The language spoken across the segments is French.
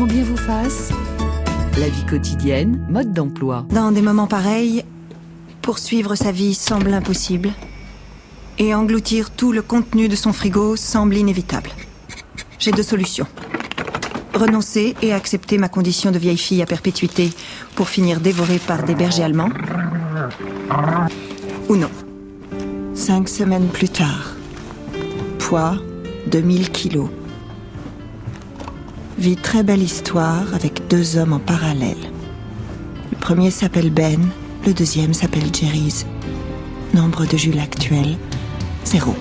Vous fasse. La vie quotidienne, mode d'emploi. Dans des moments pareils, poursuivre sa vie semble impossible. Et engloutir tout le contenu de son frigo semble inévitable. J'ai deux solutions. Renoncer et accepter ma condition de vieille fille à perpétuité pour finir dévorée par des bergers allemands. Ou non. Cinq semaines plus tard. Poids 2000 kilos. Vie très belle histoire avec deux hommes en parallèle. Le premier s'appelle Ben, le deuxième s'appelle Jerry's. Nombre de Jules actuel, zéro.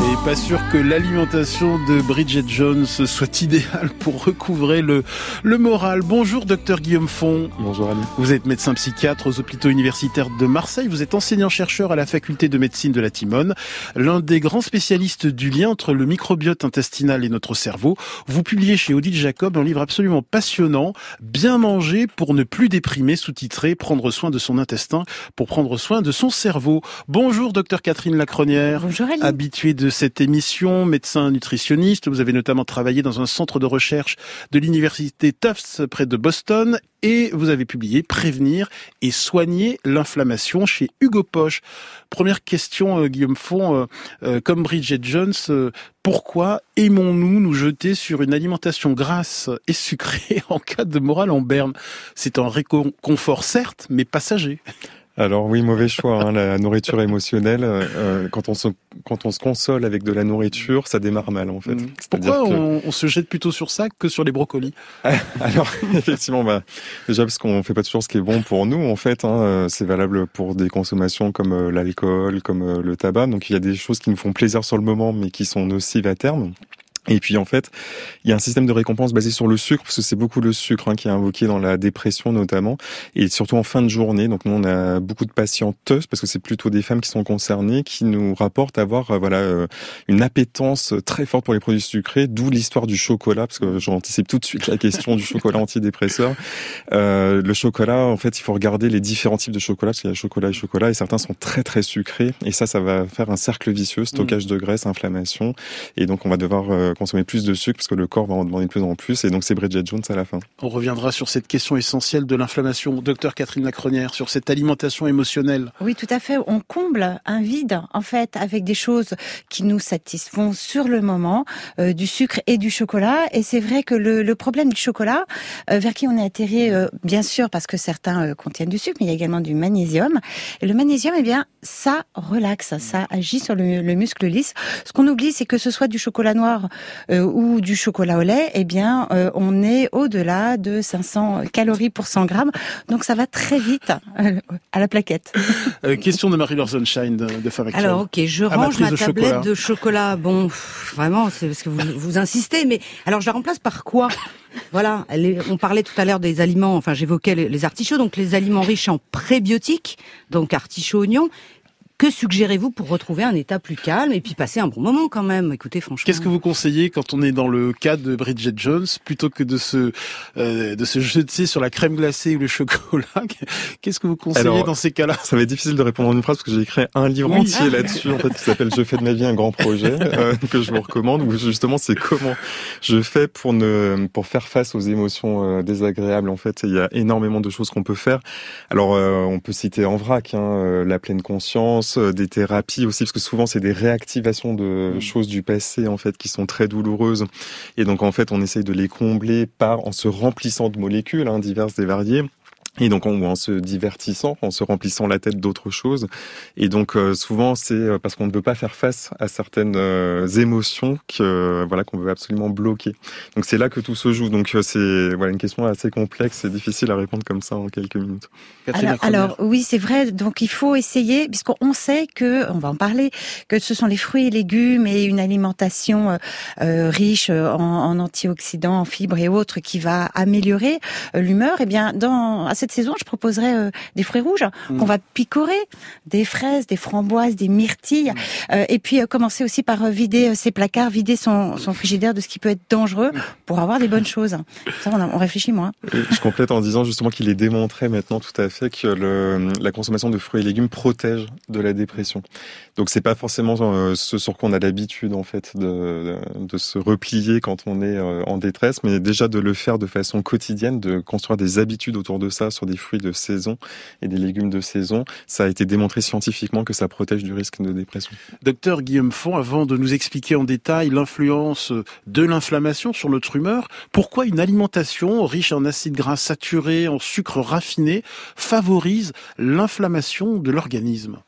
Et pas sûr que l'alimentation de Bridget Jones soit idéale pour recouvrer le, le moral. Bonjour, docteur Guillaume Font. Bonjour, Ali. Vous êtes médecin psychiatre aux hôpitaux universitaires de Marseille. Vous êtes enseignant-chercheur à la faculté de médecine de la Timone. L'un des grands spécialistes du lien entre le microbiote intestinal et notre cerveau. Vous publiez chez Odile Jacob un livre absolument passionnant, Bien manger pour ne plus déprimer, sous-titré Prendre soin de son intestin pour prendre soin de son cerveau. Bonjour, docteur Catherine Lacronière. Bonjour, Ali. Habituée de cette émission, médecin nutritionniste. Vous avez notamment travaillé dans un centre de recherche de l'université Tufts près de Boston et vous avez publié Prévenir et soigner l'inflammation chez Hugo Poche. Première question, euh, Guillaume Font, euh, euh, comme Bridget Jones, pourquoi aimons-nous nous jeter sur une alimentation grasse et sucrée en cas de morale en berne? C'est un réconfort certes, mais passager. Alors oui, mauvais choix. Hein, la nourriture émotionnelle, euh, quand on se quand on se console avec de la nourriture, ça démarre mal en fait. C'est-à-dire Pourquoi que- on, se jette plutôt sur ça que sur les brocolis? Alors effectivement, bah, déjà parce qu'on fait pas toujours ce qui est bon pour nous en fait. Hein, euh, c'est valable pour des consommations comme euh, l'alcool, comme euh, le tabac. Donc il y a des choses qui nous font plaisir sur le moment, mais qui sont nocives à terme. Et puis en fait, il y a un système de récompense basé sur le sucre, parce que c'est beaucoup le sucre hein, qui est invoqué dans la dépression notamment, et surtout en fin de journée. Donc nous, on a beaucoup de patienteuses, parce que c'est plutôt des femmes qui sont concernées, qui nous rapportent avoir euh, voilà euh, une appétence très forte pour les produits sucrés, d'où l'histoire du chocolat, parce que j'anticipe tout de suite la question du chocolat antidépresseur. Euh, le chocolat, en fait, il faut regarder les différents types de chocolat, parce qu'il y a chocolat et chocolat, et certains sont très très sucrés, et ça, ça va faire un cercle vicieux, stockage de graisse, inflammation, et donc on va devoir euh, consommer plus de sucre parce que le corps va en demander de plus en plus et donc c'est Bridget Jones à la fin. On reviendra sur cette question essentielle de l'inflammation. Docteur Catherine Lacronière, sur cette alimentation émotionnelle. Oui, tout à fait. On comble un vide, en fait, avec des choses qui nous satisfont sur le moment, euh, du sucre et du chocolat. Et c'est vrai que le, le problème du chocolat, euh, vers qui on est atterré, euh, bien sûr, parce que certains euh, contiennent du sucre, mais il y a également du magnésium. Et le magnésium, eh bien, ça relaxe, ça agit sur le, le muscle lisse. Ce qu'on oublie, c'est que ce soit du chocolat noir euh, ou du chocolat au lait, eh bien, euh, on est au-delà de 500 calories pour 100 grammes. Donc, ça va très vite euh, à la plaquette. Euh, question de Marie-Laure Sunshine de, de Femme Actuelle. Alors ok, je range ma de tablette chocolat. de chocolat. Bon, pff, vraiment, c'est parce que vous, vous insistez, mais alors je la remplace par quoi? Voilà, on parlait tout à l'heure des aliments, enfin j'évoquais les, les artichauts, donc les aliments riches en prébiotiques, donc artichauts, oignons. Que suggérez-vous pour retrouver un état plus calme et puis passer un bon moment quand même? Écoutez, franchement. Qu'est-ce que vous conseillez quand on est dans le cas de Bridget Jones, plutôt que de se euh, de se jeter sur la crème glacée ou le chocolat? Qu'est-ce que vous conseillez Alors, dans ces cas-là? Ça va être difficile de répondre en une phrase parce que j'ai écrit un livre Oui. entier là-dessus en fait qui s'appelle Je fais de ma vie un grand projet euh, que je vous recommande où justement c'est comment je fais pour ne pour faire face aux émotions euh, désagréables en fait. Il y a énormément de choses qu'on peut faire. Alors euh, on peut citer en vrac hein, euh, la pleine conscience, euh, des thérapies aussi parce que souvent c'est des réactivations de Mm. choses du passé en fait qui sont très douloureuses et donc en fait on essaye de les combler par en se remplissant de molécules hein, diverses et variées. Et donc en, en se divertissant, en se remplissant la tête d'autres choses. Et donc euh, souvent c'est euh, parce qu'on ne peut pas faire face à certaines euh, émotions que euh, voilà qu'on veut absolument bloquer. Donc c'est là que tout se joue. Donc euh, c'est voilà une question assez complexe et difficile à répondre comme ça en quelques minutes. Alors, oui, c'est vrai. Donc il faut essayer, puisqu'on sait que, on va en parler, que ce sont les fruits et légumes et une alimentation riche en, en antioxydants, en fibres et autres qui va améliorer euh, l'humeur. Eh bien, dans à cette saison, je proposerais des fruits rouges mmh. qu'on va picorer, des fraises, des framboises, des myrtilles, mmh. et puis commencer aussi par vider ses placards, vider son, son frigidaire de ce qui peut être dangereux pour avoir des bonnes choses. Ça, on, on réfléchit moins. Je complète en disant justement qu'il est démontré maintenant tout à fait que le, la consommation de fruits et légumes protège de la dépression. Donc c'est pas forcément euh, ce sur quoi on a l'habitude en fait de, de, se replier quand on est euh, en détresse, mais déjà de le faire de façon quotidienne, de construire des habitudes autour de ça sur des fruits de saison et des légumes de saison, ça a été démontré scientifiquement que ça protège du risque de dépression. Docteur Guillaume Font, avant de nous expliquer en détail l'influence de l'inflammation sur notre humeur, pourquoi une alimentation riche en acides gras saturés, en sucre raffiné, favorise l'inflammation de l'organisme?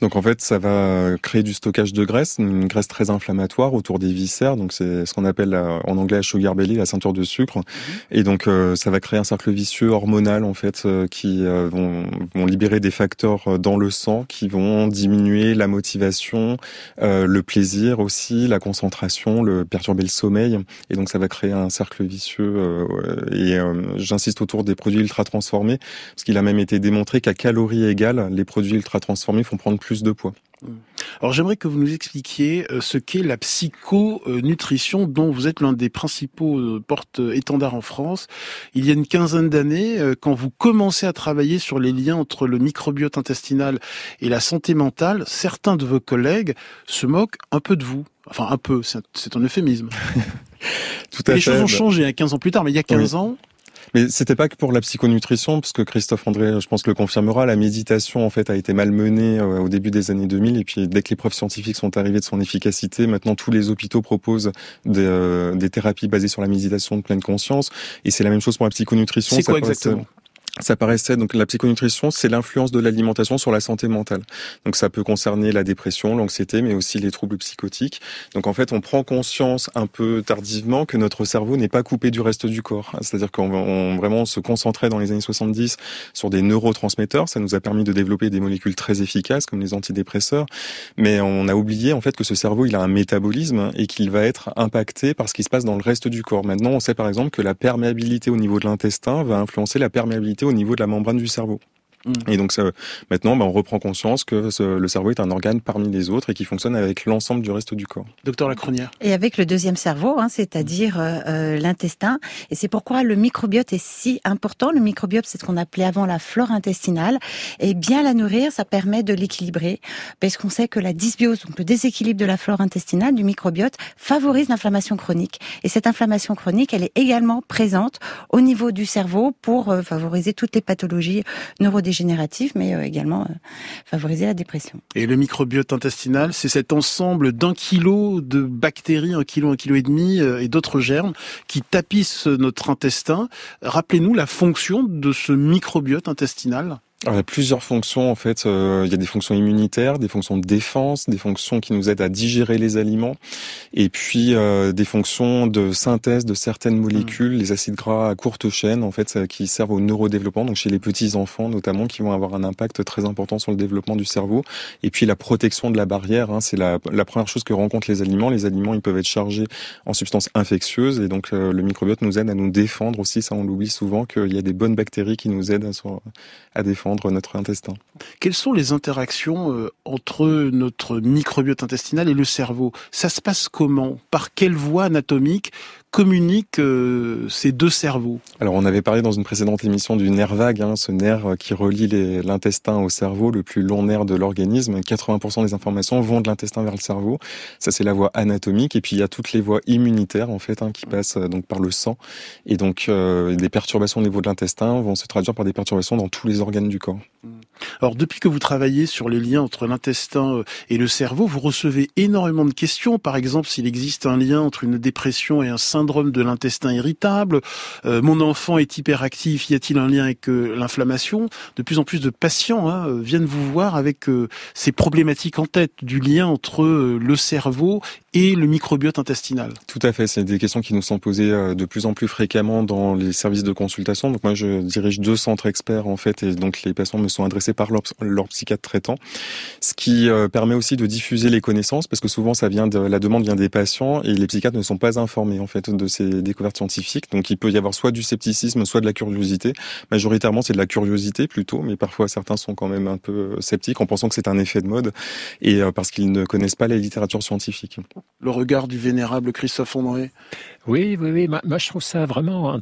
Donc en fait, ça va créer du stockage de graisse, une graisse très inflammatoire autour des viscères. Donc c'est ce qu'on appelle en anglais la sugar belly, la ceinture de sucre. Mhm. Et donc euh, ça va créer un cercle vicieux hormonal en fait euh, qui euh, vont, vont, libérer des facteurs dans le sang qui vont diminuer la motivation, le plaisir aussi, la concentration, le perturber le sommeil. Et donc ça va créer un cercle vicieux. et j'insiste autour des produits ultra transformés parce qu'il a même été démontré qu'à calories égales, les produits ultra transformés font prendre plus de poids. Alors j'aimerais que vous nous expliquiez euh, ce qu'est la psychonutrition dont vous êtes l'un des principaux euh, porte-étendards en France. Il y a une quinzaine d'années, euh, quand vous commencez à travailler sur les liens entre le microbiote intestinal et la santé mentale, certains de vos collègues se moquent un peu de vous. Enfin un peu, c'est un euphémisme. Tout à les choses ont changé à hein, 15 ans plus tard, mais il y a 15 ans, mais c'était pas que pour la psychonutrition, parce que Christophe André, je pense, le confirmera. La méditation, en fait, a été malmenée euh, au début des années 2000, et puis dès que les preuves scientifiques sont arrivées de son efficacité, maintenant tous les hôpitaux proposent des, euh, des thérapies basées sur la méditation de pleine conscience. Et c'est la même chose pour la psychonutrition. C'est quoi exactement? Ça paraissait donc la psychonutrition, c'est l'influence de l'alimentation sur la santé mentale. Donc ça peut concerner la dépression, l'anxiété, mais aussi les troubles psychotiques. Donc en fait, on prend conscience un peu tardivement que notre cerveau n'est pas coupé du reste du corps. C'est-à-dire qu'on vraiment se concentrait dans les années 70 sur des neurotransmetteurs. Ça nous a permis de développer des molécules très efficaces comme les antidépresseurs, mais on a oublié en fait que ce cerveau il a un métabolisme et qu'il va être impacté par ce qui se passe dans le reste du corps. Maintenant, on sait par exemple que la perméabilité au niveau de l'intestin va influencer la perméabilité au niveau de la membrane du cerveau. Et donc ça, maintenant, ben, on reprend conscience que le cerveau est un organe parmi les autres et qui fonctionne avec l'ensemble du reste du corps. Docteur Lacronière. Et avec le deuxième cerveau, hein, c'est-à-dire euh, euh, l'intestin. Et c'est pourquoi le microbiote est si important. Le microbiote, c'est ce qu'on appelait avant la flore intestinale. Et bien la nourrir, ça permet de l'équilibrer. Parce qu'on sait que la dysbiose, donc le déséquilibre de la flore intestinale, du microbiote, favorise l'inflammation chronique. Et cette inflammation chronique, elle est également présente au niveau du cerveau pour euh, favoriser toutes les pathologies neurodégénératives mais euh, également euh, favoriser la dépression. Et le microbiote intestinal, c'est cet ensemble d'un kilo de bactéries, un kilo, un kilo et demi, euh, et d'autres germes qui tapissent notre intestin. Rappelez-nous la fonction de ce microbiote intestinal. Alors, il y a plusieurs fonctions en fait. Euh, il y a des fonctions immunitaires, des fonctions de défense, des fonctions qui nous aident à digérer les aliments, et puis euh, des fonctions de synthèse de certaines molécules, mmh. les acides gras à courte chaîne en fait, qui servent au neurodéveloppement. Donc chez les petits enfants notamment, qui vont avoir un impact très important sur le développement du cerveau. Et puis la protection de la barrière, hein, c'est la, la, première chose que rencontrent les aliments. Les aliments, ils peuvent être chargés en substances infectieuses, et donc euh, le microbiote nous aide à nous défendre aussi. Ça, on l'oublie souvent qu'il y a des bonnes bactéries qui nous aident à, à défendre notre intestin. Quelles sont les interactions euh, entre notre microbiote intestinal et le cerveau? Ça se passe comment? Par quelle voie anatomique? Communiquent euh, ces deux cerveaux Alors on avait parlé dans une précédente émission du nerf vague, hein, ce nerf qui relie l'intestin au cerveau, le plus long nerf de l'organisme. 80% des informations vont de l'intestin vers le cerveau. Ça c'est la voie anatomique et puis il y a toutes les voies immunitaires en fait hein, qui passent euh, donc par le sang et donc euh, des perturbations au niveau de l'intestin vont se traduire par des perturbations dans tous les organes du corps. Alors depuis que vous travaillez sur les liens entre l'intestin euh, et le cerveau, vous recevez énormément de questions. Par exemple, s'il existe un lien entre une dépression et un syndrome de l'intestin irritable. Euh, mon enfant est hyperactif. Y a-t-il un lien avec euh, l'inflammation? De plus en plus de patients hein, viennent vous voir avec ces problématiques en tête du lien entre le cerveau et le microbiote intestinal. Tout à fait. C'est des questions qui nous sont posées de plus en plus fréquemment dans les services de consultation. Donc moi, je dirige deux centres experts en fait, et donc les patients me sont adressés par leur, leur psychiatre traitant, ce qui permet aussi de diffuser les connaissances parce que souvent ça vient de la demande vient des patients et les psychiatres ne sont pas informés en fait de ces découvertes scientifiques. Donc il peut y avoir soit du scepticisme, soit de la curiosité. Majoritairement c'est de la curiosité plutôt, mais parfois certains sont quand même un peu sceptiques en pensant que c'est un effet de mode et parce qu'ils ne connaissent pas la littérature scientifique. Le regard du vénérable Christophe André. Oui, oui, oui. Moi, je trouve ça vraiment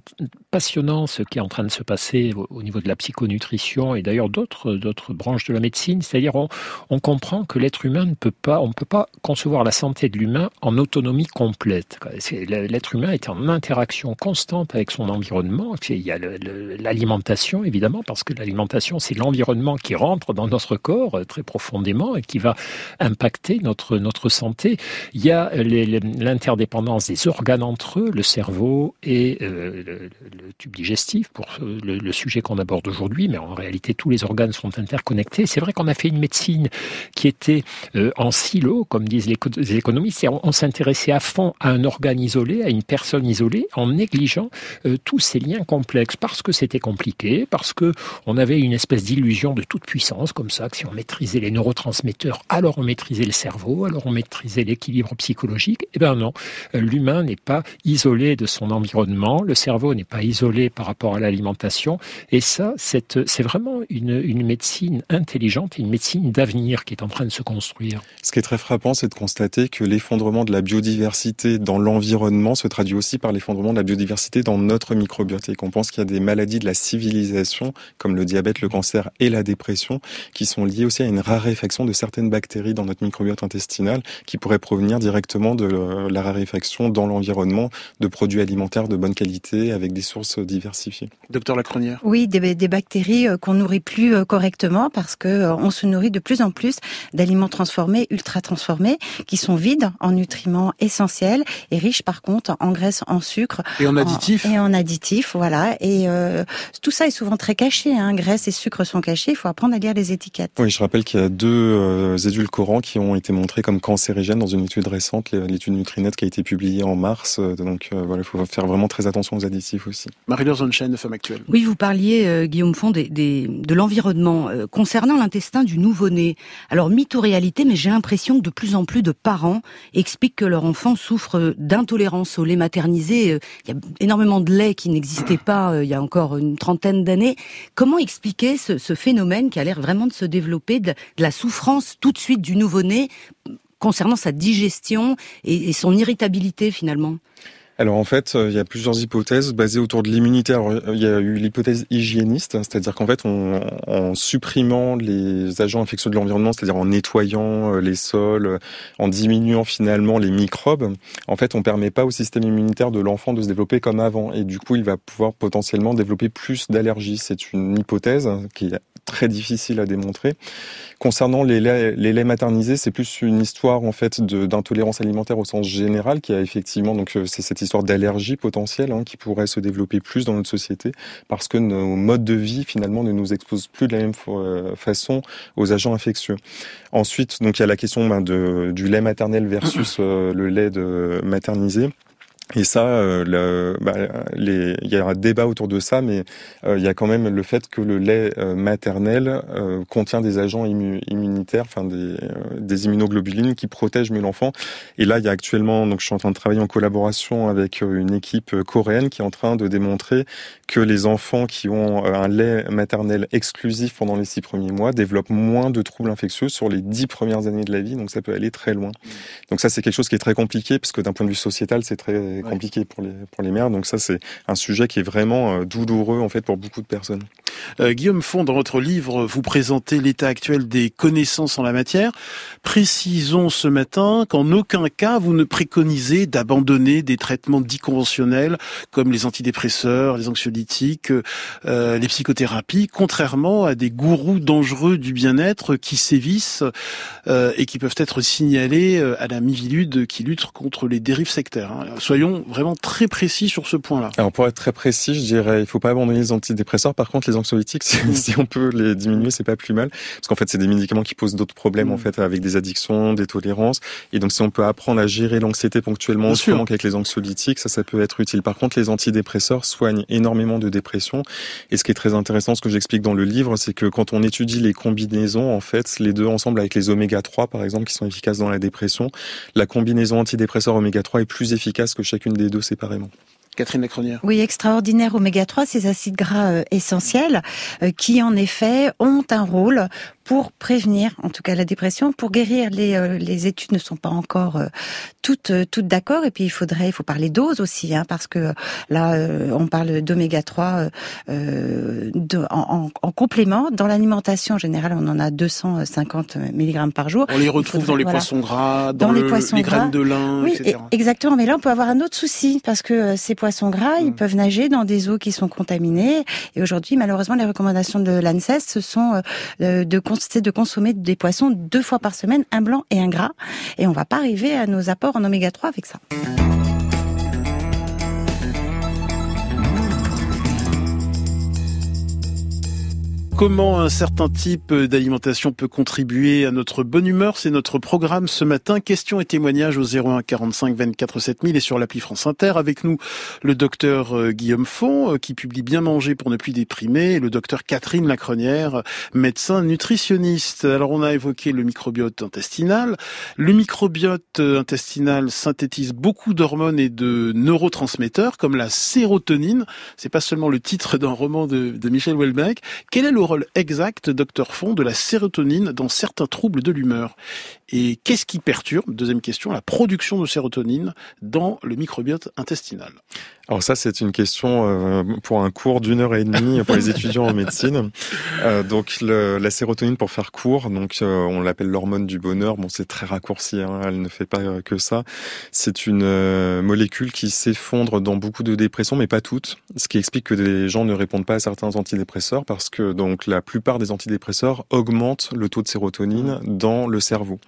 passionnant ce qui est en train de se passer au, niveau de la psychonutrition et d'ailleurs d'autres d'autres branches de la médecine. C'est-à-dire, on, on comprend que l'être humain ne peut pas, on ne peut pas concevoir la santé de l'humain en autonomie complète. L'être humain est en interaction constante avec son environnement. Il y a l'alimentation, évidemment, parce que l'alimentation, c'est l'environnement qui rentre dans notre corps euh, très profondément et qui va impacter notre, notre santé. Il y a l'interdépendance des organes entre le cerveau et euh, le, tube digestif, pour le, sujet qu'on aborde aujourd'hui, mais en réalité tous les organes sont interconnectés. C'est vrai qu'on a fait une médecine qui était euh, en silo, comme disent les économistes, on, s'intéressait à fond à un organe isolé, à une personne isolée, en négligeant euh, tous ces liens complexes, parce que c'était compliqué, parce que on avait une espèce d'illusion de toute puissance, comme ça, que si on maîtrisait les neurotransmetteurs, alors on maîtrisait le cerveau, alors on maîtrisait l'équilibre psychologique. Eh bien non, l'humain n'est pas isolé de son environnement, le cerveau n'est pas isolé par rapport à l'alimentation, et ça, c'est vraiment une, une médecine intelligente, une médecine d'avenir qui est en train de se construire. Ce qui est très frappant, c'est de constater que l'effondrement de la biodiversité dans l'environnement se traduit aussi par l'effondrement de la biodiversité dans notre microbiote, et qu'on pense qu'il y a des maladies de la civilisation, comme le diabète, le cancer et la dépression, qui sont liées aussi à une raréfaction de certaines bactéries dans notre microbiote intestinal, qui pourraient provenir directement de la raréfaction dans l'environnement de produits alimentaires de bonne qualité avec des sources diversifiées. Docteur Lacronière Oui, des, des bactéries euh, qu'on nourrit plus euh, correctement parce que euh, on se nourrit de plus en plus d'aliments transformés, ultra transformés, qui sont vides en nutriments essentiels et riches par contre en graisse, en sucre et en additifs. et en additifs, voilà. Et tout ça est souvent très caché. Hein. Graisse et sucre sont cachés. Il faut apprendre à lire les étiquettes. Oui, je rappelle qu'il y a deux édulcorants qui ont été montrés comme cancérigènes dans une étude récente, l'étude Nutrinet qui a été publiée en mars donc euh, voilà, il faut faire vraiment très attention aux additifs aussi. Marie-Laure Zonchen, de Femme Actuelle. Oui, vous parliez, euh, Guillaume Fond, des, de l'environnement. Euh, concernant l'intestin du nouveau-né, alors mythe ou réalité, mais j'ai l'impression que de plus en plus de parents expliquent que leur enfant souffre d'intolérance au lait maternisé. Il y a énormément de lait qui n'existait pas il y a encore une trentaine d'années. Comment expliquer ce, phénomène qui a l'air vraiment de se développer, de la souffrance tout de suite du nouveau-né concernant sa digestion et, son irritabilité finalement? Alors en fait, euh, il y a plusieurs hypothèses basées autour de l'immunité. il y a eu l'hypothèse hygiéniste, c'est-à-dire qu'en fait, en supprimant les agents infectieux de l'environnement, c'est-à-dire en nettoyant euh, les sols, euh, en diminuant finalement les microbes, en fait, on permet pas au système immunitaire de l'enfant de se développer comme avant, et du coup, il va pouvoir potentiellement développer plus d'allergies. C'est une hypothèse qui est très difficile à démontrer. Concernant les laits, les laits maternisés, c'est plus une histoire en fait d'intolérance alimentaire au sens général, qui a effectivement donc euh, c'est cette histoire d'allergie potentielle hein, qui pourrait se développer plus dans notre société parce que nos modes de vie finalement ne nous exposent plus de la même euh, façon aux agents infectieux. Ensuite, donc il y a la question ben, de, du lait maternel versus euh, le lait de maternisé. Et ça, euh, le, bah, les, il y a un débat autour de ça, mais euh, il y a quand même le fait que le lait euh, maternel contient des agents immunitaires, enfin des, des, immunoglobulines qui protègent mieux l'enfant. Et là, il y a actuellement, donc je suis en train de travailler en collaboration avec une équipe coréenne qui est en train de démontrer que les enfants qui ont un lait maternel exclusif pendant les six premiers mois développent moins de troubles infectieux sur les dix premières années de la vie. Donc ça peut aller très loin. Donc ça, c'est quelque chose qui est très compliqué parce que d'un point de vue sociétal, c'est très compliqué pour les pour les mères. Donc ça, c'est un sujet qui est vraiment euh, douloureux en fait pour beaucoup de personnes. Euh, Guillaume Fond, dans votre livre, vous présentez l'état actuel des connaissances en la matière. Précisons ce matin qu'en aucun cas vous ne préconisez d'abandonner des traitements dits conventionnels comme les antidépresseurs, les anxiolytiques, euh, les psychothérapies, contrairement à des gourous dangereux du bien-être qui sévissent euh, et qui peuvent être signalés euh, à la Mivilude qui lutte contre les dérives sectaires. Hein. Soyons soyons vraiment très précis sur ce point-là. Alors pour être très précis, je dirais, il faut pas abandonner les antidépresseurs. Par contre, les anxiolytiques, si, on peut les diminuer, c'est pas plus mal, parce qu'en fait, c'est des médicaments qui posent d'autres problèmes en mm. fait avec des addictions, des tolérances. Et donc, si on peut apprendre à gérer l'anxiété ponctuellement, autrement qu'avec les anxiolytiques, ça, ça peut être utile. Par contre, les antidépresseurs soignent énormément de dépression. Et ce qui est très intéressant, ce que j'explique dans le livre, c'est que quand on étudie les combinaisons, en fait, les deux ensemble avec les oméga 3, par exemple, qui sont efficaces dans la dépression, la combinaison antidépresseur oméga 3 est plus efficace que chacune des deux séparément. Catherine Lacronière. Oui, extraordinaire oméga 3, ces acides gras euh, essentiels euh, qui en effet ont un rôle pour prévenir, en tout cas la dépression, pour guérir. Les, euh, les études ne sont pas encore toutes toutes d'accord. Et puis il faudrait, il faut parler dose aussi, hein, parce que là on parle d'oméga 3 de, en, en, complément. Dans l'alimentation en général, on en a 250 mg par jour. On les retrouve dans les poissons gras, dans, les, poissons les graines de lin, oui, etc. exactement. Mais là on peut avoir un autre souci parce que ces poissons gras, ils mm. peuvent nager dans des eaux qui sont contaminées. Et aujourd'hui, malheureusement, les recommandations de l'ANSES, ce sont euh, de, de consommer des poissons deux fois par semaine, un blanc et un gras. Et on va pas arriver à nos apports en oméga 3 avec ça. Comment un certain type d'alimentation peut contribuer à notre bonne humeur? C'est notre programme ce matin. Questions et témoignages au 01 45 24 7000 et sur l'appli France Inter. Avec nous, le docteur euh, Guillaume Font, euh, qui publie Bien manger pour ne plus déprimer, et le docteur Catherine Lacronière, médecin nutritionniste. Alors, on a évoqué le microbiote intestinal. Le microbiote euh, intestinal synthétise beaucoup d'hormones et de neurotransmetteurs, comme la sérotonine. C'est pas seulement le titre d'un roman de, Michel Houellebecq. Est rôle exact, docteur Fond, de la sérotonine dans certains troubles de l'humeur Et qu'est-ce qui perturbe, deuxième question, la production de sérotonine dans le microbiote intestinal? Alors ça, c'est une question euh, pour un cours d'une heure et demie pour les étudiants en médecine. Euh, donc le, la sérotonine, pour faire court, donc euh, on l'appelle l'hormone du bonheur. Bon, c'est très raccourci, hein, elle ne fait pas que ça. C'est une molécule qui s'effondre dans beaucoup de dépressions, mais pas toutes. Ce qui explique que les gens ne répondent pas à certains antidépresseurs parce que donc la plupart des antidépresseurs augmentent le taux de sérotonine dans le cerveau.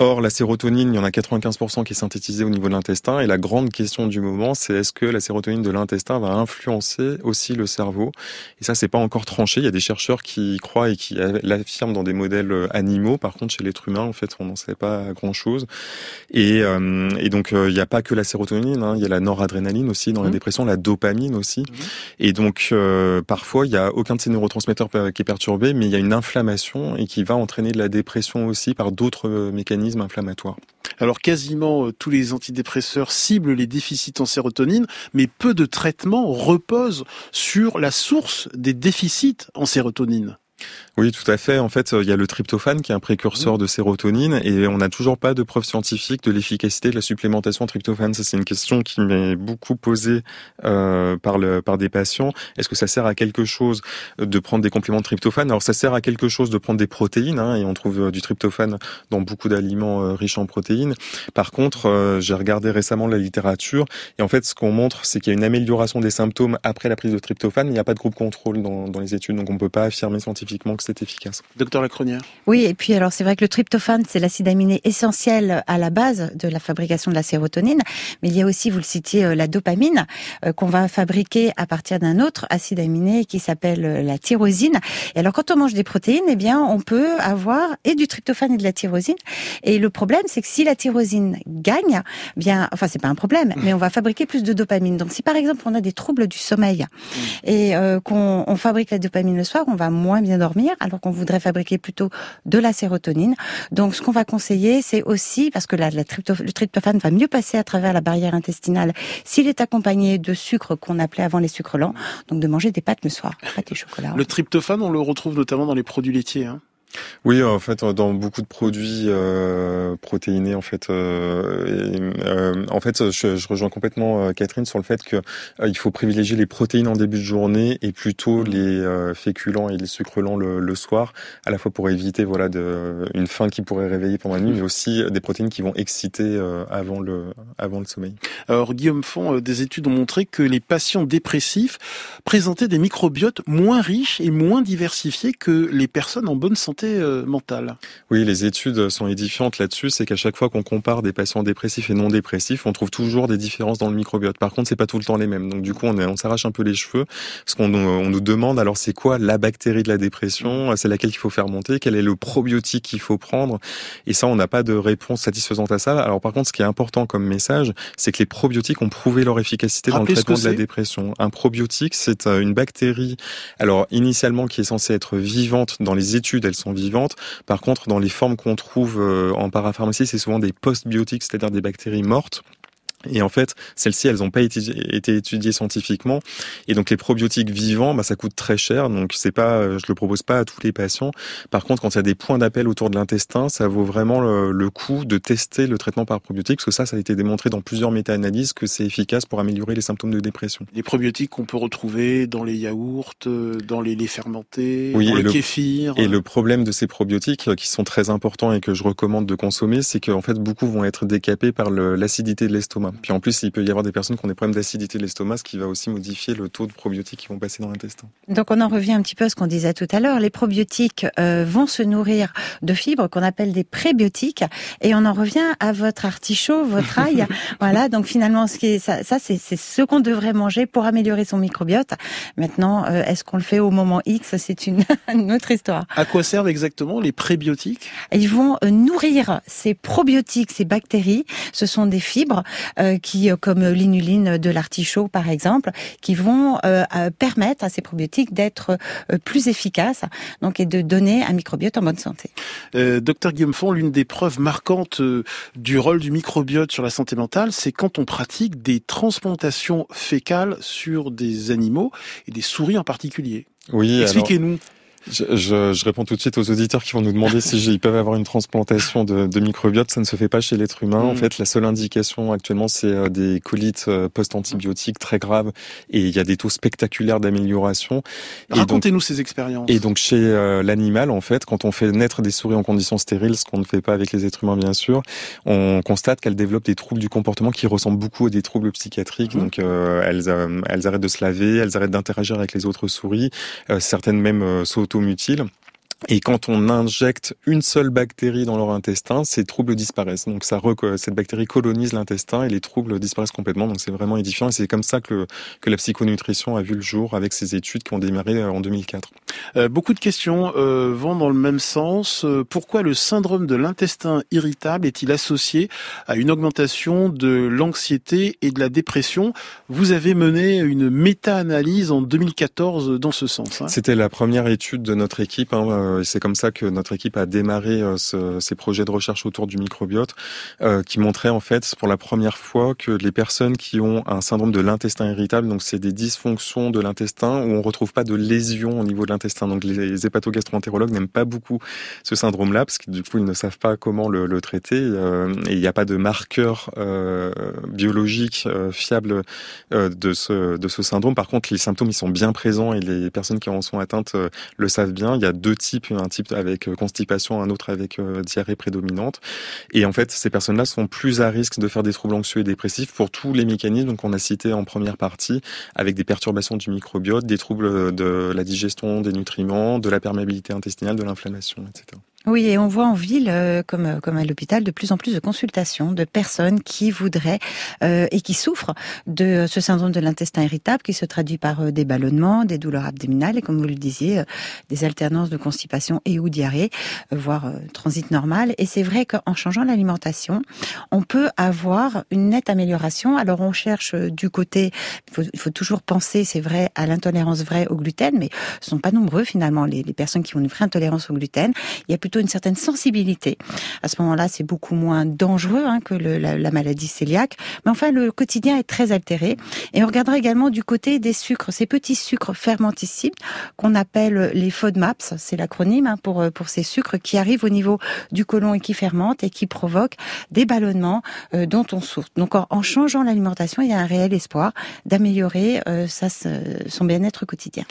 Or, la sérotonine, il y en a 95% qui est synthétisée au niveau de l'intestin. Et la grande question du moment, c'est est-ce que la sérotonine de l'intestin va influencer aussi le cerveau? Et ça, c'est pas encore tranché. Il y a des chercheurs qui y croient et qui l'affirment dans des modèles euh, animaux. Par contre, chez l'être humain, en fait, on n'en sait pas grand-chose. Et, euh, et, donc, euh, il n'y a pas que la sérotonine. Hein. Il y a la noradrénaline aussi dans la mmh. dépression, la dopamine aussi. Mmh. Et donc, parfois, il n'y a aucun de ces neurotransmetteurs qui est perturbé, mais il y a une inflammation et qui va entraîner de la dépression aussi par d'autres mécanismes Alors quasiment euh, tous les antidépresseurs ciblent les déficits en sérotonine, mais peu de traitements reposent sur la source des déficits en sérotonine. Oui, tout à fait. En fait, il y a le tryptophane qui est un précurseur mmh. de sérotonine et on n'a toujours pas de preuves scientifiques de l'efficacité de la supplémentation en tryptophane. Ça, c'est une question qui m'est beaucoup posée euh, par, le, par des patients. Est-ce que ça sert à quelque chose de prendre des compléments de tryptophane? Alors, ça sert à quelque chose de prendre des protéines hein, et on trouve euh, du tryptophane dans beaucoup d'aliments euh, riches en protéines. Par contre, euh, j'ai regardé récemment la littérature et en fait, ce qu'on montre, c'est qu'il y a une amélioration des symptômes après la prise de tryptophane. Il n'y a pas de groupe contrôle dans, dans les études, donc on ne peut pas affirmer scientifiquement que c'est efficace. Docteur Lacronière Oui, et puis alors c'est vrai que le tryptophane, c'est l'acide aminé essentiel à la base de la fabrication de la sérotonine, mais il y a aussi, vous le citiez, euh, la dopamine euh, qu'on va fabriquer à partir d'un autre acide aminé qui s'appelle euh, la tyrosine. Et alors quand on mange des protéines, eh bien on peut avoir et du tryptophane et de la tyrosine. Et le problème, c'est que si la tyrosine gagne, eh bien, enfin c'est pas un problème, mais on va fabriquer plus de dopamine. Donc si par exemple on a des troubles du sommeil mmh. et qu'on on fabrique la dopamine le soir, on va moins bien dormir alors qu'on voudrait fabriquer plutôt de la sérotonine. Donc, ce qu'on va conseiller, c'est aussi, parce que la, le tryptophane va mieux passer à travers la barrière intestinale s'il est accompagné de sucre qu'on appelait avant les sucres lents, donc de manger des pâtes le soir, pâtes et chocolat. Le tryptophane, on le retrouve notamment dans les produits laitiers. Hein. Oui, en fait, dans beaucoup de produits euh, protéinés, en fait, euh, euh, en fait, je, je, rejoins complètement euh, Catherine sur le fait que il faut privilégier les protéines en début de journée et plutôt les féculents et les sucres lents le, le, soir, à la fois pour éviter voilà de, une faim qui pourrait réveiller pendant la nuit, mais aussi des protéines qui vont exciter avant le avant le sommeil. Alors Guillaume Font, des études ont montré que les patients dépressifs présentaient des microbiotes moins riches et moins diversifiés que les personnes en bonne santé santé euh, mentale. Oui, les études sont édifiantes là-dessus. C'est qu'à chaque fois qu'on compare des patients dépressifs et non dépressifs, on trouve toujours des différences dans le microbiote. Par contre, c'est pas tout le temps les mêmes. Donc du coup, on, on s'arrache un peu les cheveux parce qu'on on nous demande alors c'est quoi la bactérie de la dépression? C'est laquelle qu'il faut faire monter? Quel est le probiotique qu'il faut prendre? Et ça, on n'a pas de réponse satisfaisante à ça. Alors par contre, ce qui est important comme message, c'est que les probiotiques ont prouvé leur efficacité dans le traitement de la dépression. Un probiotique, c'est euh, une bactérie, alors initialement qui est censée être vivante. Dans les études, elles sont vivantes. Par contre, dans les formes qu'on trouve euh, en parapharmacie, c'est souvent des postbiotiques, c'est-à-dire des bactéries mortes. Et en fait, celles-ci, elles n'ont pas été, étudiées scientifiquement. Et donc, les probiotiques vivants, bah, ça coûte très cher. Donc, c'est pas, je le propose pas à tous les patients. Par contre, quand il y a des points d'appel autour de l'intestin, ça vaut vraiment le, coup de tester le traitement par probiotiques, parce que ça, ça a été démontré dans plusieurs méta-analyses que c'est efficace pour améliorer les symptômes de dépression. Les probiotiques qu'on peut retrouver dans les yaourts, euh, dans les laits fermentés, dans le, kéfir. Et le problème de ces probiotiques, euh, qui sont très importants et que je recommande de consommer, c'est qu'en fait, beaucoup vont être décapés par l'acidité de l'estomac. Puis en plus, il peut y avoir des personnes qui ont des problèmes d'acidité de l'estomac, ce qui va aussi modifier le taux de probiotiques qui vont passer dans l'intestin. Donc on en revient un petit peu à ce qu'on disait tout à l'heure. Les probiotiques euh, vont se nourrir de fibres qu'on appelle des prébiotiques, et on en revient à votre artichaut, votre ail. voilà. Donc finalement, ce qui est, ça, ça c'est ce qu'on devrait manger pour améliorer son microbiote. Maintenant, euh, est-ce qu'on le fait au moment X? C'est une, une, autre histoire. À quoi servent exactement les prébiotiques? Ils vont euh, nourrir ces probiotiques, ces bactéries. Ce sont des fibres qui, euh, comme l'inuline de l'artichaut par exemple, qui vont euh, permettre à ces probiotiques d'être plus efficaces, donc et de donner un microbiote en bonne santé. docteur Guillaume Font, l'une des preuves marquantes du rôle du microbiote sur la santé mentale, c'est quand on pratique des transplantations fécales sur des animaux et des souris en particulier. Oui, expliquez-nous. Je, je, je, réponds tout de suite aux auditeurs qui vont nous demander si ils peuvent avoir une transplantation de, de, microbiote. Ça ne se fait pas chez l'être humain. En mm. fait, la seule indication actuellement, c'est euh, des colites euh, post-antibiotiques très graves et il y a des taux spectaculaires d'amélioration. Racontez-nous ces expériences. Et donc chez euh, l'animal, en fait, quand on fait naître des souris en conditions stériles, ce qu'on ne fait pas avec les êtres humains bien sûr, on constate qu'elles développent des troubles du comportement qui ressemblent beaucoup à des troubles psychiatriques. Mm. Donc elles, elles arrêtent de se laver, elles arrêtent d'interagir avec les autres souris, certaines même s'auto mutile. Et quand on injecte une seule bactérie dans leur intestin, ces troubles disparaissent. Donc ça, cette bactérie colonise l'intestin et les troubles disparaissent complètement. Donc c'est vraiment édifiant et c'est comme ça que, que la psychonutrition a vu le jour avec ces études qui ont démarré euh, en 2004. Euh, beaucoup de questions euh, vont dans le même sens. Euh, pourquoi le syndrome de l'intestin irritable est-il associé à une augmentation de l'anxiété et de la dépression? Vous avez mené une méta-analyse en 2014 dans ce sens. Hein. C'était la première étude de notre équipe. Hein, c'est comme ça que notre équipe a démarré euh, ce, ces projets de recherche autour du microbiote, euh, qui montraient en fait pour la première fois que les personnes qui ont un syndrome de l'intestin irritable, donc c'est des dysfonctions de l'intestin où on retrouve pas de lésions au niveau de l'intestin. Donc les, hépatogastroentérologues n'aiment pas beaucoup ce syndrome-là parce que du coup ils ne savent pas comment le, le traiter et il n'y a pas de marqueur euh, biologique fiable de ce de ce syndrome. Par contre, les symptômes ils sont bien présents et les personnes qui en sont atteintes le savent bien. Il y a deux types un type avec euh, constipation, un autre avec euh, diarrhée prédominante. Et en fait, ces personnes-là sont plus à risque de faire des troubles anxieux et dépressifs pour tous les mécanismes qu'on a cités en première partie, avec des perturbations du microbiote, des troubles de la digestion des nutriments, de la perméabilité intestinale, de l'inflammation, etc. Oui, et on voit en ville, euh, comme, euh, comme à l'hôpital, de plus en plus de consultations de personnes qui voudraient euh, et qui souffrent de ce syndrome de l'intestin irritable qui se traduit par des ballonnements, des douleurs abdominales et, comme vous le disiez, des alternances de constipation et ou diarrhée, voire transit normal. Et c'est vrai qu'en changeant l'alimentation, on peut avoir une nette amélioration. Alors on cherche du côté, il faut, faut toujours penser, c'est vrai, à l'intolérance vraie au gluten, mais ce sont pas nombreux finalement les, les personnes qui ont une vraie intolérance au gluten. Il y a plutôt une certaine sensibilité. À ce moment-là, c'est beaucoup moins dangereux hein, que la, la, maladie cœliaque. Mais enfin, le quotidien est très altéré. Et on regardera également du côté des sucres, ces petits sucres fermenticibles qu'on appelle les FODMAPs, c'est l'acronyme hein, pour, pour ces sucres qui arrivent au niveau du côlon et qui fermentent et qui provoquent des ballonnements euh, dont on souffre. Donc en, changeant l'alimentation, il y a un réel espoir d'améliorer euh, son bien-être quotidien.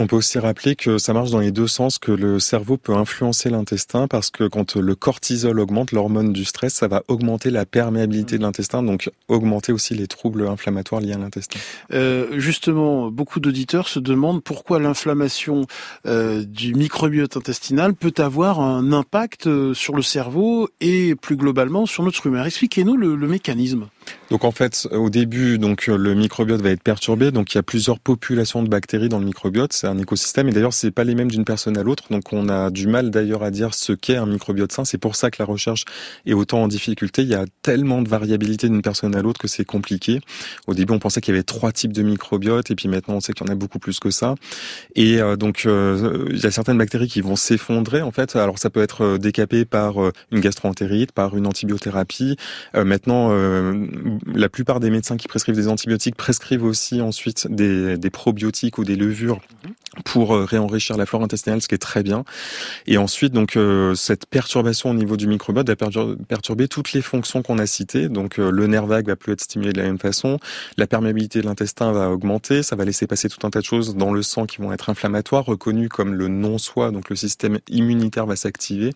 On peut aussi rappeler que ça marche dans les deux sens, que le cerveau peut influencer l'intestin parce que quand le cortisol augmente, l'hormone du stress, ça va augmenter la perméabilité de l'intestin, donc augmenter aussi les troubles inflammatoires liés à l'intestin. Euh, justement, beaucoup d'auditeurs se demandent pourquoi l'inflammation euh, du microbiote intestinal peut avoir un impact euh, sur le cerveau et plus globalement sur notre humeur. Expliquez-nous le, le mécanisme. Donc en fait, au début, donc le microbiote va être perturbé. Donc il y a plusieurs populations de bactéries dans le microbiote. C'est un écosystème et d'ailleurs c'est pas les mêmes d'une personne à l'autre. Donc on a du mal d'ailleurs à dire ce qu'est un microbiote sain. C'est pour ça que la recherche est autant en difficulté. Il y a tellement de variabilité d'une personne à l'autre que c'est compliqué. Au début, on pensait qu'il y avait trois types de microbiote et puis maintenant on sait qu'il y en a beaucoup plus que ça. Et euh, donc euh, il y a certaines bactéries qui vont s'effondrer en fait. Alors ça peut être euh, décapé par une gastroentérite, par une antibiothérapie. maintenant la plupart des médecins qui prescrivent des antibiotiques prescrivent aussi ensuite des, probiotiques ou des levures pour euh, réenrichir la flore intestinale, ce qui est très bien. Et ensuite, donc euh, cette perturbation au niveau du microbiote va perturber toutes les fonctions qu'on a citées. Donc euh, le nerf vague va plus être stimulé de la même façon, la perméabilité de l'intestin va augmenter, ça va laisser passer tout un tas de choses dans le sang qui vont être inflammatoires, reconnues comme le non-soi. Donc le système immunitaire va s'activer.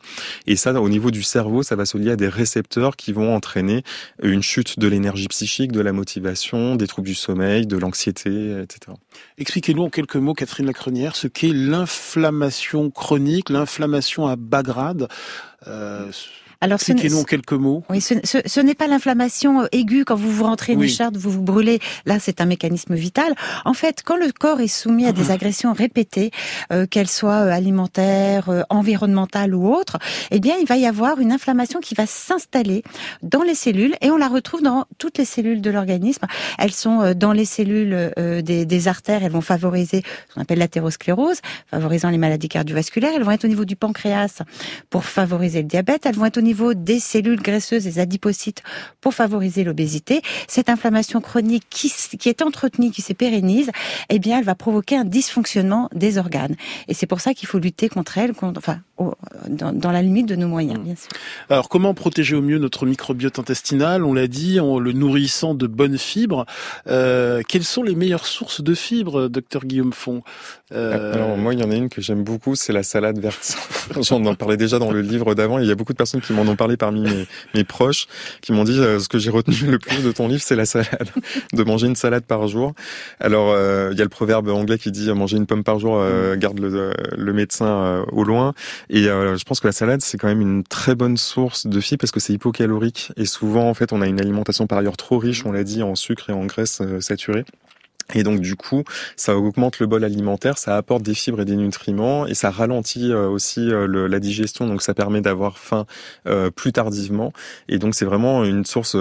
Et ça, au niveau du cerveau, ça va se lier à des récepteurs qui vont entraîner une chute de l'énergie psychique, de la motivation, des troubles du sommeil, de l'anxiété, etc. Expliquez-nous en quelques mots, Catherine Lacrenière, ce qu'est l'inflammation chronique, l'inflammation à bas grade. Euh, alors, Expliquez-nous en quelques mots. Oui, ce, ce, ce n'est pas l'inflammation euh, aiguë quand vous vous rentrez une oui. vous vous brûlez. Là, c'est un mécanisme vital. En fait, quand le corps est soumis à des agressions répétées, euh, qu'elles soient euh, alimentaires, euh, environnementales ou autres, eh bien, il va y avoir une inflammation qui va s'installer dans les cellules et on la retrouve dans toutes les cellules de l'organisme. Elles sont dans les cellules des, des, artères. Elles vont favoriser ce qu'on appelle l'athérosclérose, favorisant les maladies cardiovasculaires. Elles vont être au niveau du pancréas pour favoriser le diabète. Elles vont être au niveau niveau des cellules graisseuses, des adipocytes, pour favoriser l'obésité. Cette inflammation chronique qui, est entretenue, qui se pérennise, eh bien, elle va provoquer un dysfonctionnement des organes. Et c'est pour ça qu'il faut lutter contre elle, contre, dans, dans, la limite de nos moyens, bien sûr. Alors, comment protéger au mieux notre microbiote intestinal? On l'a dit, en le nourrissant de bonnes fibres. Euh, quelles sont les meilleures sources de fibres, docteur Guillaume Font euh... Alors, moi, il y en a une que j'aime beaucoup, c'est la salade verte. J'en en parlais déjà dans le livre d'avant. Il y a beaucoup de personnes qui m'en ont parlé parmi mes, mes proches, qui m'ont dit euh, ce que j'ai retenu le plus de ton livre, c'est la salade, de manger une salade par jour. Alors, euh, il y a le proverbe anglais qui dit manger une pomme par jour euh, garde le, le médecin au loin. Et je pense que la salade, c'est quand même une très bonne source de fibres parce que c'est hypocalorique. Et souvent, en fait, on a une alimentation par ailleurs trop riche, on l'a dit, en sucre et en graisse saturée. Et donc du coup, ça augmente le bol alimentaire, ça apporte des fibres et des nutriments et ça ralentit euh, aussi euh, le, la digestion, donc ça permet d'avoir faim euh, plus tardivement. Et donc c'est vraiment une source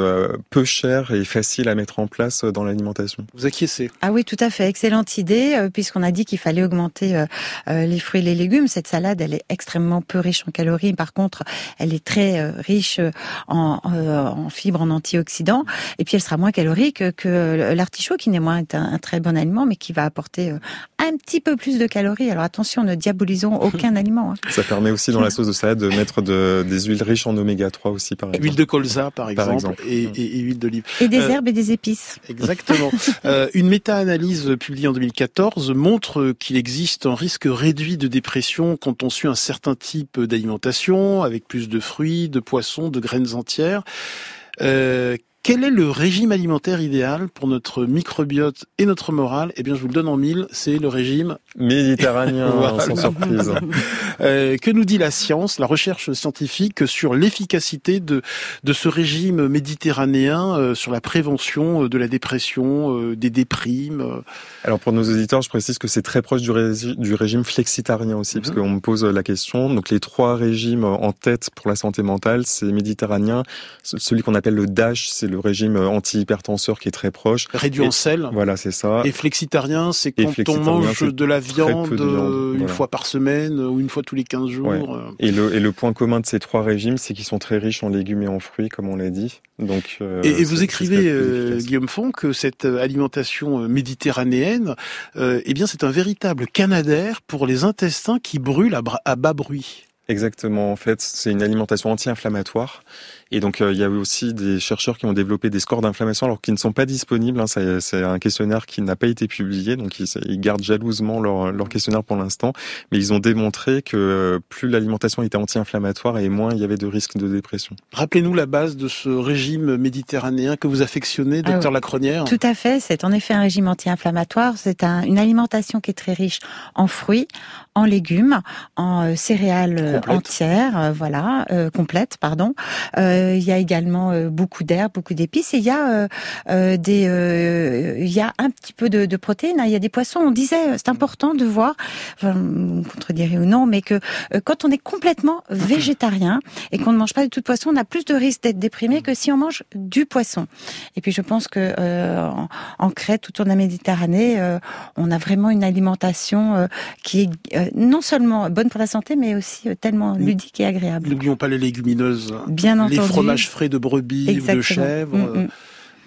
peu chère et facile à mettre en place dans l'alimentation. Vous acquiescez Ah oui, tout à fait, excellente idée, puisqu'on a dit qu'il fallait augmenter les fruits et les légumes. Cette salade, elle est extrêmement peu riche en calories, par contre, elle est très riche en, en fibres, en antioxydants, et puis elle sera moins calorique que l'artichaut, qui n'est moins un un très bon aliment, mais qui va apporter euh, un petit peu plus de calories. Alors attention, ne diabolisons aucun aliment. Hein. Ça permet aussi dans la sauce de salade de mettre de, des huiles riches en oméga 3 aussi, par exemple. Huile de colza, par exemple, par exemple. Et, et, et, huile d'olive. Et des euh, herbes et des épices. Exactement. euh, une méta-analyse publiée en 2014 montre qu'il existe un risque réduit de dépression quand on suit un certain type d'alimentation, avec plus de fruits, de poissons, de graines entières. Euh, quel est le régime alimentaire idéal pour notre microbiote et notre morale? Eh bien, je vous le donne en mille, c'est le régime méditerranéen, voilà. sans surprise. Euh, que nous dit la science, la recherche scientifique sur l'efficacité de, de ce régime méditerranéen euh, sur la prévention euh, de la dépression, euh, des déprimes Alors pour nos auditeurs, je précise que c'est très proche du, ré du régime flexitarien aussi, mm -hmm. parce qu'on me pose la question. Donc les trois régimes en tête pour la santé mentale, c'est méditerranéen, celui qu'on appelle le DASH, c'est le régime anti-hypertenseur qui est très proche. Réduit et, en sel. Voilà, c'est ça. Et flexitarien, c'est quand on mange de la viande, de viande une voilà. fois par semaine ou une fois tous les 15 jours. Ouais. Et, le, et le point commun de ces trois régimes, c'est qu'ils sont très riches en légumes et en fruits, comme on l'a dit. Donc, euh, et, et, vous écrivez, euh, Guillaume Font, que cette alimentation euh, méditerranéenne, euh, eh bien, c'est un véritable canadair pour les intestins qui brûlent à, à bas bruit. Exactement. En fait, c'est une alimentation anti-inflammatoire. Et donc, euh, il y a aussi des chercheurs qui ont développé des scores d'inflammation alors qu'ils ne sont pas disponibles. Hein. C'est un questionnaire qui n'a pas été publié, donc ils, ils gardent jalousement leur, leur, questionnaire pour l'instant. Mais ils ont démontré que euh, plus l'alimentation était anti-inflammatoire et moins il y avait de risque de dépression. Rappelez-nous la base de ce régime méditerranéen que vous affectionnez, ah docteur Lacronière. Tout à fait. C'est en effet un régime anti-inflammatoire. C'est un, une alimentation qui est très riche en fruits, en légumes, en euh, céréales entières, euh, voilà, complètes, pardon. Il y a également beaucoup d'herbes, beaucoup d'épices, et il y a des, il y a un petit peu de, de protéines. Hein. Il y a des poissons. On disait, c'est important de voir, enfin, vous contredirez ou non, mais que quand on est complètement végétarien et qu'on ne mange pas du tout de poisson, on a plus de risque d'être déprimé que si on mange du poisson. Et puis je pense que en, en, Crète, tout autour de la Méditerranée, on a vraiment une alimentation qui est non seulement bonne pour la santé, mais aussi euh, tellement ludique et agréable. N'oublions pas les légumineuses. Bien entendu. Les fromages frais de brebis ou de chèvre. Mm, mm.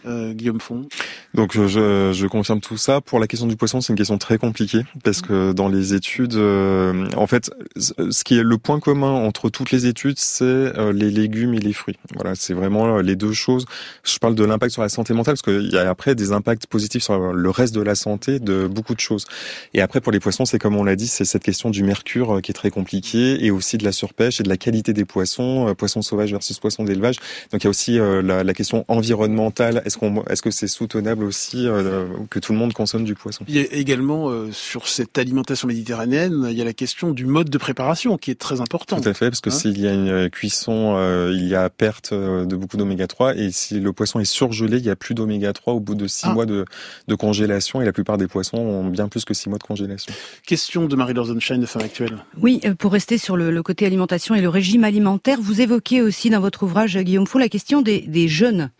Euh, Guillaume Font Donc je, je, confirme tout ça. Pour la question du poisson, c'est une question très compliquée parce que dans les études, euh, en fait, ce qui est le point commun entre toutes les études, c'est euh, les légumes et les fruits. Voilà, c'est vraiment les deux choses. Je parle de l'impact sur la santé mentale parce qu'il y a après des impacts positifs sur le reste de la santé de beaucoup de choses. Et après pour les poissons, c'est comme on l'a dit, c'est cette question du mercure qui est très compliquée et aussi de la surpêche et de la qualité des poissons, poissons sauvages versus poissons d'élevage. Donc il y a aussi la, question environnementale. Est-ce que c'est soutenable aussi euh, que tout le monde consomme du poisson? Il y a également euh, sur cette alimentation méditerranéenne, il y a la question du mode de préparation qui est très important. Tout à fait, parce que hein s'il y a une euh, cuisson, il y a perte de beaucoup d'oméga 3 et si le poisson est surgelé, il y a plus d'oméga 3 au bout de six ah. mois de, de, congélation et la plupart des poissons ont bien plus que six mois de congélation. Question de Marie-Laure de Femme Actuelle. Oui, pour rester sur le, le, côté alimentation et le régime alimentaire, vous évoquez aussi dans votre ouvrage, Guillaume Fou, la question des, des jeunes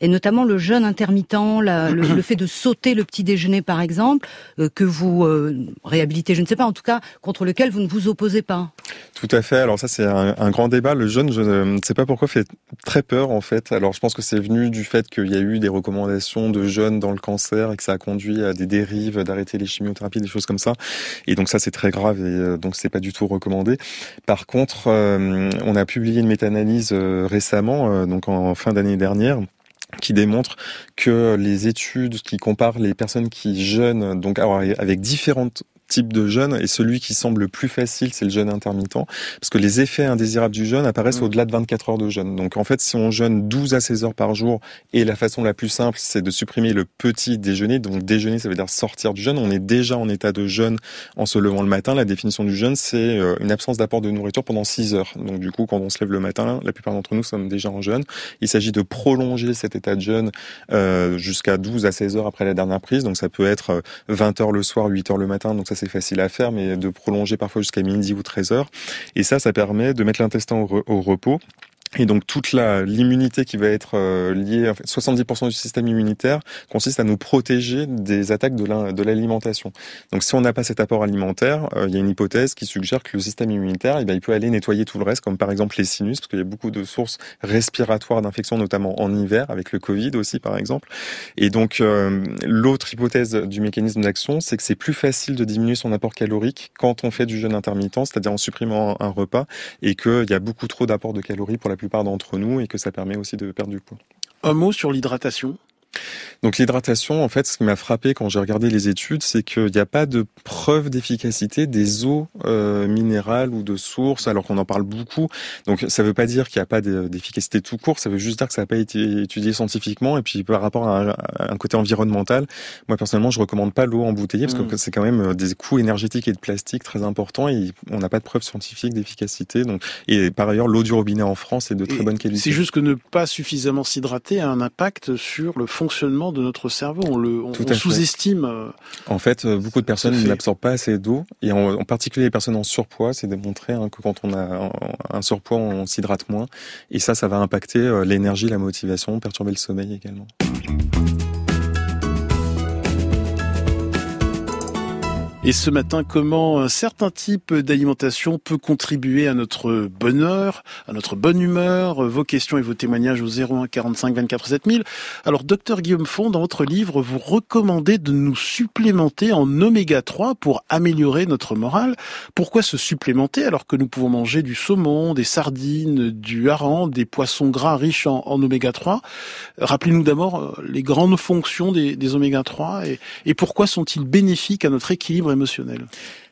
et notamment le jeûne intermittent, le, fait de sauter le petit déjeuner par exemple, euh, que vous euh, réhabilitez, je ne sais pas, en tout cas contre lequel vous ne vous opposez pas. Tout à fait. Alors ça c'est un, grand débat. Le jeûne, je ne sais pas pourquoi, fait très peur en fait. Alors je pense que c'est venu du fait qu'il y a eu des recommandations de jeûne dans le cancer et que ça a conduit à des dérives, d'arrêter les chimiothérapies, des choses comme ça. Et donc ça c'est très grave et euh, donc c'est pas du tout recommandé. Par contre, on a publié une méta-analyse récemment, donc en fin d'année dernière qui démontre que les études qui comparent les personnes qui jeûnent donc avec différentes type de jeûne et celui qui semble le plus facile, c'est le jeûne intermittent, parce que les effets indésirables du jeûne apparaissent mmh. au-delà de 24 heures de jeûne. Donc en fait, si on jeûne 12 à 16 heures par jour, et la façon la plus simple, c'est de supprimer le petit déjeuner, donc déjeuner, ça veut dire sortir du jeûne, on est déjà en état de jeûne en se levant le matin. La définition du jeûne, c'est euh, une absence d'apport de nourriture pendant 6 heures. Donc du coup, quand on se lève le matin, la plupart d'entre nous sommes déjà en jeûne. Il s'agit de prolonger cet état de jeûne euh, jusqu'à 12 à 16 heures après la dernière prise. Donc ça peut être 20 euh, heures le soir, 8 heures le matin, donc ça c'est facile à faire, mais de prolonger parfois jusqu'à midi ou 13 heures. Et ça, ça permet de mettre l'intestin au, repos et donc toute la l'immunité qui va être euh, liée, 70% du système immunitaire consiste à nous protéger des attaques de l'alimentation. Donc si on n'a pas cet apport alimentaire, euh, il y a une hypothèse qui suggère que le système immunitaire, eh ben, il peut aller nettoyer tout le reste, comme par exemple les sinus, parce qu'il y a beaucoup de sources respiratoires d'infections, notamment en hiver, avec le Covid aussi par exemple. Et donc euh, l'autre hypothèse du mécanisme d'action, c'est que c'est plus facile de diminuer son apport calorique quand on fait du jeûne intermittent, c'est-à-dire en supprimant un repas, et qu'il y a beaucoup trop d'apport de calories pour la plupart d'entre nous et que ça permet aussi de perdre du poids. Un mot sur l'hydratation donc l'hydratation, en fait, ce qui m'a frappé quand j'ai regardé les études, c'est qu'il n'y a pas de preuve d'efficacité des eaux euh, minérales ou de sources, alors qu'on en parle beaucoup. Donc ça ne veut pas dire qu'il n'y a pas d'efficacité tout court, ça veut juste dire que ça n'a pas été étudié scientifiquement. Et puis par rapport à un, côté environnemental, moi personnellement, je recommande pas l'eau embouteillée parce que mm. c'est quand même euh, des coûts énergétiques et de plastique très importants et on n'a pas de preuve scientifique d'efficacité. Donc et par ailleurs, l'eau du robinet en France est de très bonne qualité. C'est juste que ne pas suffisamment s'hydrater a un impact sur le fonctionnement de notre cerveau. On le sous-estime. Euh, en fait, euh, beaucoup de personnes n'absorbent pas assez d'eau, et en, particulier les personnes en surpoids. C'est démontré hein, que quand on a un surpoids, on s'hydrate moins, et ça, ça va impacter euh, l'énergie, la motivation, perturber le sommeil également. Et ce matin, comment un certain type d'alimentation peut contribuer à notre bonheur, à notre bonne humeur? Vos questions et vos témoignages au 01 45 24 7000. Alors, docteur Guillaume Fond, dans votre livre, vous recommandez de nous supplémenter en oméga 3 pour améliorer notre morale. Pourquoi se supplémenter alors que nous pouvons manger du saumon, des sardines, du hareng, des poissons gras riches en, oméga 3 Rappelez-nous d'abord euh, les grandes fonctions des, oméga 3 et, et pourquoi sont-ils bénéfiques à notre équilibre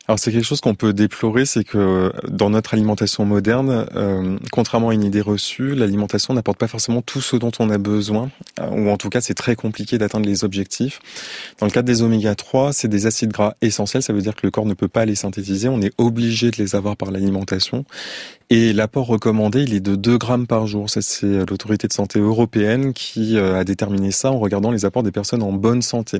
alors c'est quelque chose qu'on peut déplorer, c'est que dans notre alimentation moderne, euh, contrairement à une idée reçue, l'alimentation n'apporte pas forcément tout ce dont on a besoin, euh, ou en tout cas c'est très compliqué d'atteindre les objectifs. Dans le cadre des oméga 3, c'est des acides gras essentiels, ça veut dire que le corps ne peut pas les synthétiser, on est obligé de les avoir par l'alimentation. Et l'apport recommandé, il est de 2 grammes par jour. C'est l'autorité de santé européenne qui euh, a déterminé ça en regardant les apports des personnes en bonne santé.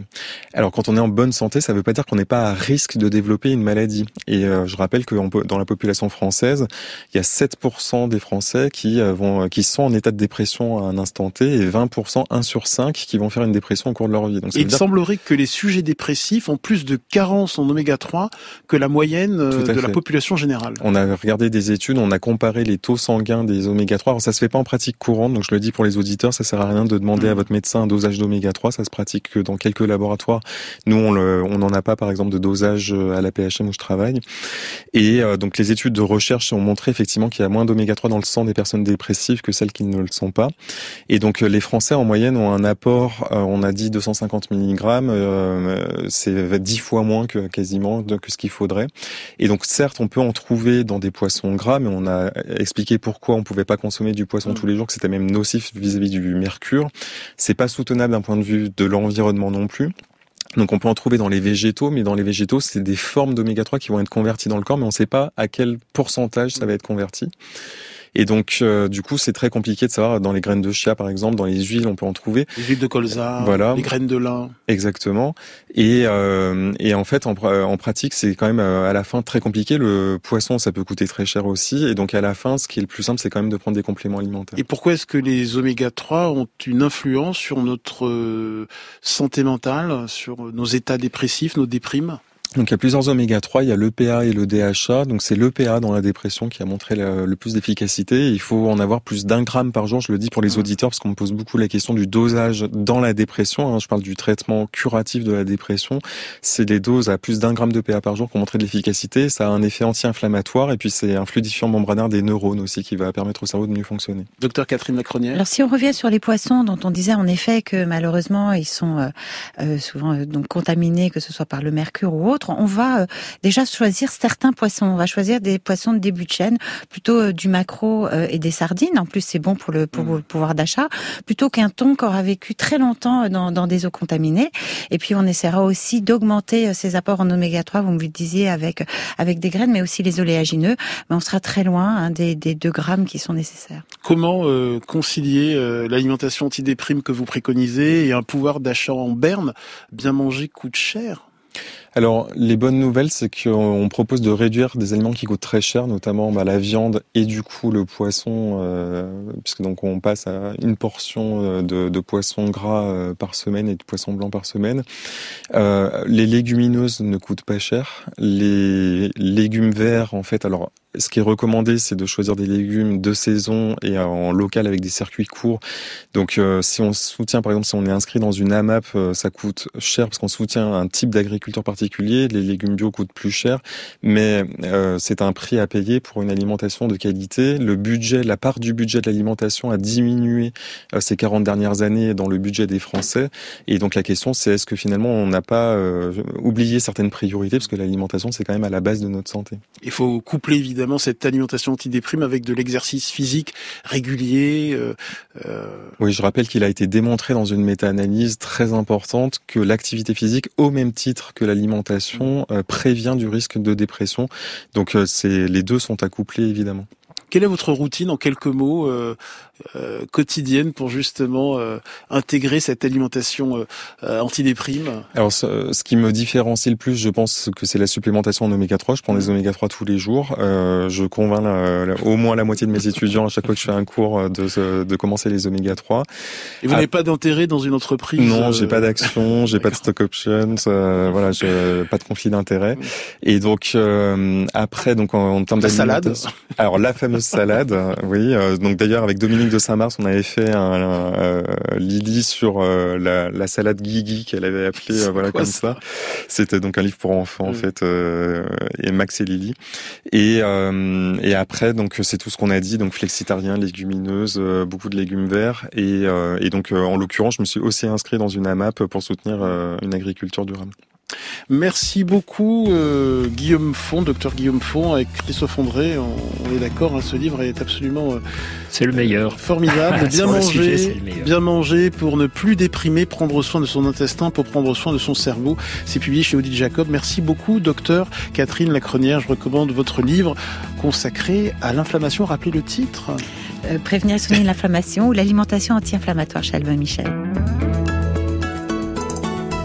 Alors, quand on est en bonne santé, ça ne veut pas dire qu'on n'est pas à risque de développer une maladie. Et euh, je rappelle que dans la population française, il y a 7% des Français qui euh, vont, qui sont en état de dépression à un instant T et 20%, 1 sur 5, qui vont faire une dépression au cours de leur vie. Donc, il semblerait que les sujets dépressifs ont plus de carences en oméga 3 que la moyenne de la population générale. On a regardé des études, on a comparer les taux sanguins des oméga 3. Alors ça se fait pas en pratique courante, donc je le dis pour les auditeurs, ça sert à rien de demander à mm. votre médecin un dosage d'oméga 3, ça se pratique que dans quelques laboratoires. Nous, on n'en a pas, par exemple, de dosage euh, à la PHM où je travaille. Et euh, donc les études de recherche ont montré effectivement qu'il y a moins d'oméga 3 dans le sang des personnes dépressives que celles qui ne le sont pas. Et donc euh, les Français en moyenne ont un apport, on a dit 250 mg, c'est 10 fois moins que quasiment que ce qu'il faudrait. Et donc certes, on peut en trouver dans des poissons gras, mais on a expliquer pourquoi on pouvait pas consommer du poisson mm. tous les jours, que c'était même nocif vis-à-vis du mercure. C'est pas soutenable d'un point de vue de l'environnement non plus. Donc on peut en trouver dans les végétaux, mais dans les végétaux, c'est des formes d'oméga 3 qui vont être converties dans le corps, mais on ne sait pas à quel pourcentage ça va être converti. Et donc, euh, du coup, c'est très compliqué de savoir dans les graines de chia, par exemple, dans les huiles, on peut en trouver. Les huiles de colza, voilà. les graines de lin. Exactement. Et, euh, et en fait, en, en pratique, c'est quand même euh, à la fin très compliqué. Le poisson, ça peut coûter très cher aussi. Et donc, à la fin, ce qui est le plus simple, c'est quand même de prendre des compléments alimentaires. Et pourquoi est-ce que les oméga 3 ont une influence sur notre euh, santé mentale, sur nos états dépressifs, nos déprimes? Donc il y a plusieurs oméga 3, il y a l'EPA et le DHA. Donc c'est l'EPA dans la dépression qui a montré le, plus d'efficacité. Il faut en avoir plus d'un gramme par jour. Je le dis pour les auditeurs parce qu'on me pose beaucoup la question du dosage dans la dépression. Hein. Je parle du traitement curatif de la dépression. C'est des doses à plus d'un gramme d'EPA par jour qui ont montré de l'efficacité. Ça a un effet anti-inflammatoire et puis c'est un fluidifiant membranaire des neurones aussi qui va permettre au cerveau de mieux fonctionner. Docteur Catherine Lacronière. Alors si on revient sur les poissons dont on disait en effet que malheureusement ils sont euh, euh, souvent euh, donc contaminés que ce soit par le mercure ou autre on va euh, déjà choisir certains poissons. On va choisir des poissons de début de chaîne, plutôt euh, du maquereau euh, et des sardines. En plus, c'est bon pour le, pour mmh. le pouvoir d'achat, plutôt qu'un thon qui aura vécu très longtemps dans, dans, des eaux contaminées. Et puis, on essaiera aussi d'augmenter ses apports en oméga 3, vous me le disiez, avec, avec des graines, mais aussi les oléagineux. Mais on sera très loin hein, des, des 2 grammes qui sont nécessaires. Comment concilier l'alimentation antidéprime que vous préconisez et un pouvoir d'achat en berne Bien manger coûte cher? Alors, les bonnes nouvelles, c'est qu'on propose de réduire des aliments qui coûtent très cher, notamment bah, la viande et du coup le poisson, euh, puisque donc on passe à une portion euh, de, poisson gras euh, par semaine et de poisson blanc par semaine. Euh, les légumineuses ne coûtent pas cher. Les légumes verts, en fait, alors ce qui est recommandé, c'est de choisir des légumes de saison et en local avec des circuits courts. Donc, euh, si on soutient, par exemple, si on est inscrit dans une AMAP, euh, ça coûte cher parce qu'on soutient un type d'agriculture particulier. Les légumes bio coûtent plus cher, mais euh, c'est un prix à payer pour une alimentation de qualité. Le budget, la part du budget de l'alimentation a diminué ces 40 dernières années dans le budget des Français. Et donc, la question, c'est est-ce que finalement, on n'a pas oublié certaines priorités parce que l'alimentation, c'est quand même à la base de notre santé? Il faut coupler évidemment cette alimentation antidéprime avec de l'exercice physique régulier. Euh, euh, Oui, je rappelle qu'il a été démontré dans une méta-analyse très importante que l'activité physique, au même titre que l'alimentation, euh, prévient du risque de dépression. Donc c'est les deux sont accouplés évidemment. Quelle est votre routine en quelques mots euh, quotidienne pour justement euh, intégrer cette alimentation euh, antidéprime Alors, ce, ce, qui me différencie le plus, je pense que c'est la supplémentation en oméga 3. Je prends des mmh. oméga 3 tous les jours. je convainc la, la, au moins la moitié de mes étudiants à chaque fois que je fais un cours de, de commencer les oméga 3. Et vous ah. n'avez pas d'intérêt dans une entreprise Non, j'ai pas d'action, j'ai pas de stock options, voilà, j'ai pas de conflit d'intérêt. Mmh. Et donc après, donc en, en termes de salade. Alors la fameuse salade, oui. donc d'ailleurs avec Dominique de Saint-Mars, on avait fait un, euh, Lily sur euh, la, la, salade Guigui qu'elle avait appelée euh, voilà comme ça. C'était donc un livre pour enfants en mm. fait et Max et Lily. Et et après donc c'est tout ce qu'on a dit donc flexitarien, légumineuse, beaucoup de légumes verts et et donc en l'occurrence je me suis aussi inscrit dans une AMAP pour soutenir une agriculture durable. Merci beaucoup euh, Guillaume Font, docteur Guillaume Font, avec Christophe André. On, est d'accord, hein, ce livre est absolument euh, c'est le meilleur, formidable. bien manger, bien manger pour ne plus déprimer, prendre soin de son intestin pour prendre soin de son cerveau. C'est publié chez Odile Jacob. Merci beaucoup, docteur Catherine Lacronière. Je recommande votre livre consacré à l'inflammation. Rappelez le titre. Euh, prévenir et soigner l'inflammation ou l'alimentation anti-inflammatoire chez Albin Michel.